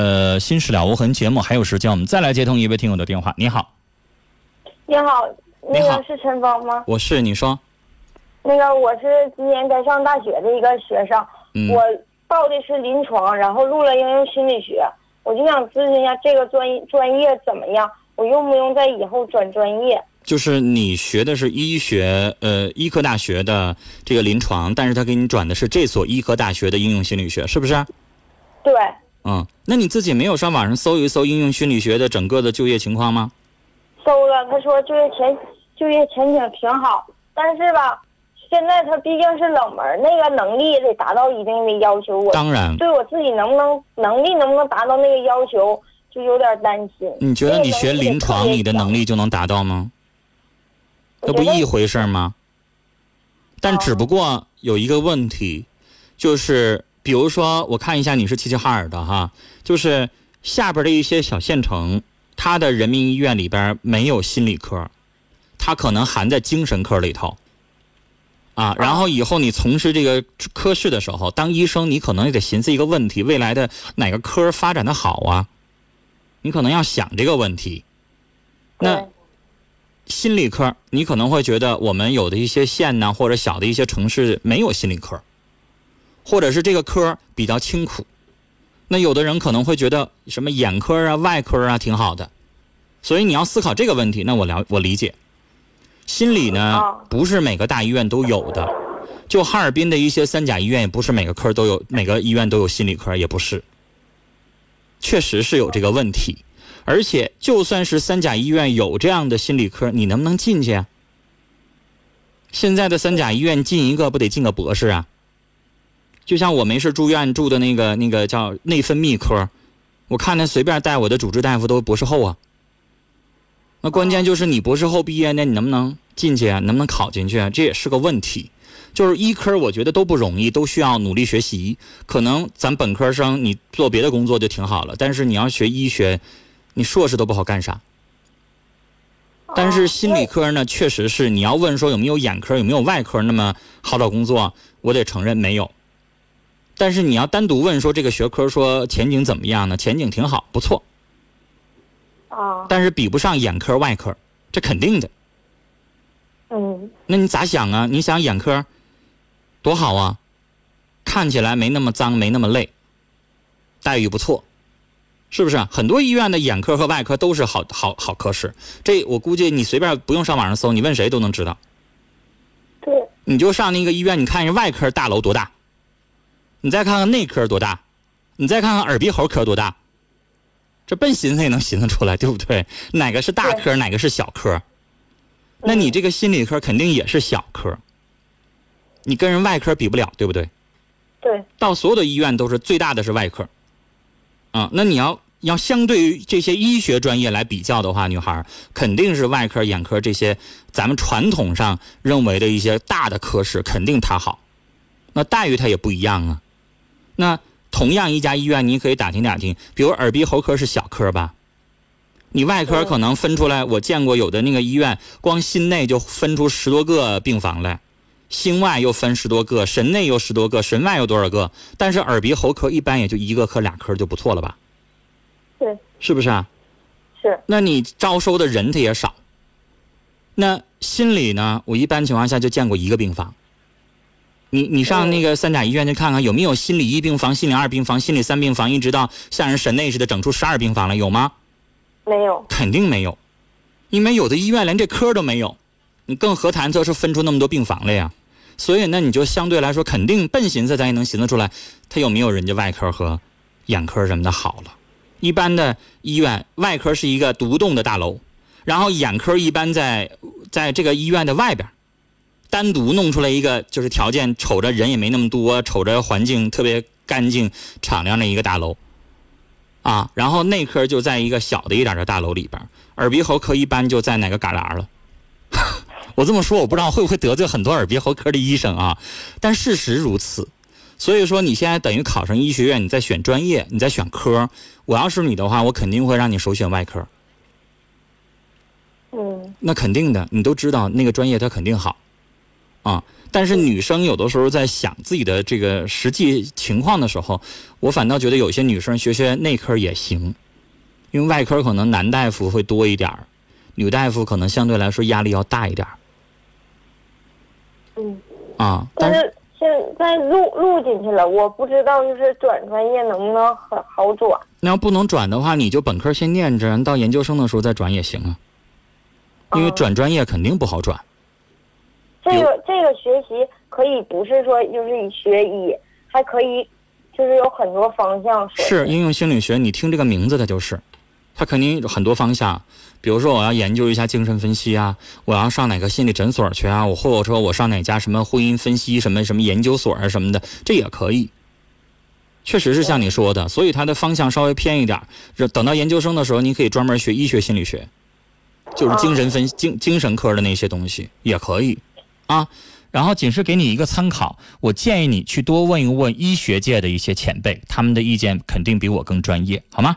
呃，《心事了无痕》节目还有时间，我们再来接通一位听友的电话。你好，你好，那个是陈芳吗？我是你说，那个我是今年该上大学的一个学生，嗯我报的是临床，然后录了应用心理学，我就想咨询一下这个专专业怎么样？我用不用在以后转专业？就是你学的是医学，呃，医科大学的这个临床，但是他给你转的是这所医科大学的应用心理学，是不是？对，嗯，那你自己没有上网上搜一搜应用心理学的整个的就业情况吗？搜了，他说就业前就业前景挺好，但是吧，现在他毕竟是冷门，那个能力也得达到一定的要求。我当然，对我自己能不能能力能不能达到那个要求，就有点担心。你觉得你学临床，你的能力就能达到吗？那不一回事吗？但只不过有一个问题，就是比如说，我看一下你是齐齐哈尔的哈，就是下边的一些小县城，它的人民医院里边没有心理科，它可能含在精神科里头。啊，然后以后你从事这个科室的时候，当医生，你可能也得寻思一个问题：未来的哪个科发展的好啊？你可能要想这个问题。那心理科，你可能会觉得我们有的一些县呢，或者小的一些城市没有心理科，或者是这个科比较清苦。那有的人可能会觉得什么眼科啊、外科啊挺好的，所以你要思考这个问题。那我了，我理解。心理呢啊，不是每个大医院都有的，就哈尔滨的一些三甲医院，也不是每个科都有，每个医院都有心理科，也不是。确实是有这个问题。而且，就算是三甲医院有这样的心理科，你能不能进去啊？现在的三甲医院进一个不得进个博士啊？就像我没事住院住的那个那个叫内分泌科，我看他随便带我的主治大夫都博士后啊。那关键就是你博士后毕业呢，你能不能进去啊？能不能考进去啊？这也是个问题。就是医科，我觉得都不容易，都需要努力学习。可能咱本科生你做别的工作就挺好了，但是你要学医学，你硕士都不好干啥。但是心理科呢，确实是你要问说有没有眼科，有没有外科那么好找工作，我得承认没有。但是你要单独问说这个学科说前景怎么样呢？前景挺好，不错，啊，但是比不上眼科、外科，这肯定的。嗯，那你咋想啊？你想眼科多好啊，看起来没那么脏，没那么累，待遇不错，是不是？很多医院的眼科和外科都是好好好科室，这我估计你随便不用上网上搜，你问谁都能知道。对，你就上那个医院，你看人外科大楼多大，你再看看内科多大，你再看看耳鼻喉科多大，这笨寻思也能寻思出来，对不对？哪个是大科，哪个是小科？那你这个心理科肯定也是小科，你跟人外科比不了，对不对？对，到所有的医院都是最大的是外科，啊，那你要要相对于这些医学专业来比较的话，女孩肯定是外科、眼科这些咱们传统上认为的一些大的科室，肯定她好，那待遇她也不一样啊。那同样一家医院，你可以打听打听，比如耳鼻喉科是小科吧，你外科可能分出来，我见过有的那个医院，光心内就分出十多个病房来。心外又分十多个，神内又十多个，神外又多少个？但是耳鼻喉科一般也就一个科、俩科就不错了吧？对，是不是啊？是，那你招收的人他也少。那心理呢？我一般情况下就见过一个病房。你你上那个三甲医院去看看，有没有心理一病房、心理二病房、心理三病房，一直到像人神内似的整出十二病房来，有吗？没有，肯定没有，因为有的医院连这科都没有，你更何谈这是分出那么多病房了呀？所以那，你就相对来说肯定笨寻思，咱也能寻思出来，他有没有人家外科和眼科什么的好了。一般的医院外科是一个独栋的大楼，然后眼科一般在在这个医院的外边，单独弄出来一个，就是条件瞅着人也没那么多，瞅着环境特别干净敞亮的一个大楼。啊，然后内科就在一个小的一点的大楼里边，耳鼻喉科一般就在哪个旮旯了。我这么说，我不知道会不会得罪很多耳鼻喉科的医生啊，但事实如此。所以说，你现在等于考上医学院，你在选专业，你在选科。我要是你的话，我肯定会让你首选外科。嗯，那肯定的，你都知道那个专业它肯定好。啊。但是女生有的时候在想自己的这个实际情况的时候，我反倒觉得有些女生学学内科也行，因为外科可能男大夫会多一点儿，女大夫可能相对来说压力要大一点儿嗯，啊。但是现在录录进去了，我不知道就是转专业能不能很好转。那要不能转的话，你就本科先念着，到研究生的时候再转也行啊。因为嗯转专业肯定不好转。这个这个学习可以不是说就是以学医，还可以就是有很多方向。是应用心理学，你听这个名字它就是，它肯定有很多方向。比如说，我要研究一下精神分析啊，我要上哪个心理诊所去啊，我或者说我上哪家什么婚姻分析什么什么研究所啊什么的，这也可以。确实是像你说的，所以它的方向稍微偏一点等到研究生的时候，你可以专门学医学心理学，就是精神分精精神科的那些东西也可以啊。然后仅是给你一个参考，我建议你去多问一问医学界的一些前辈，他们的意见肯定比我更专业，好吗？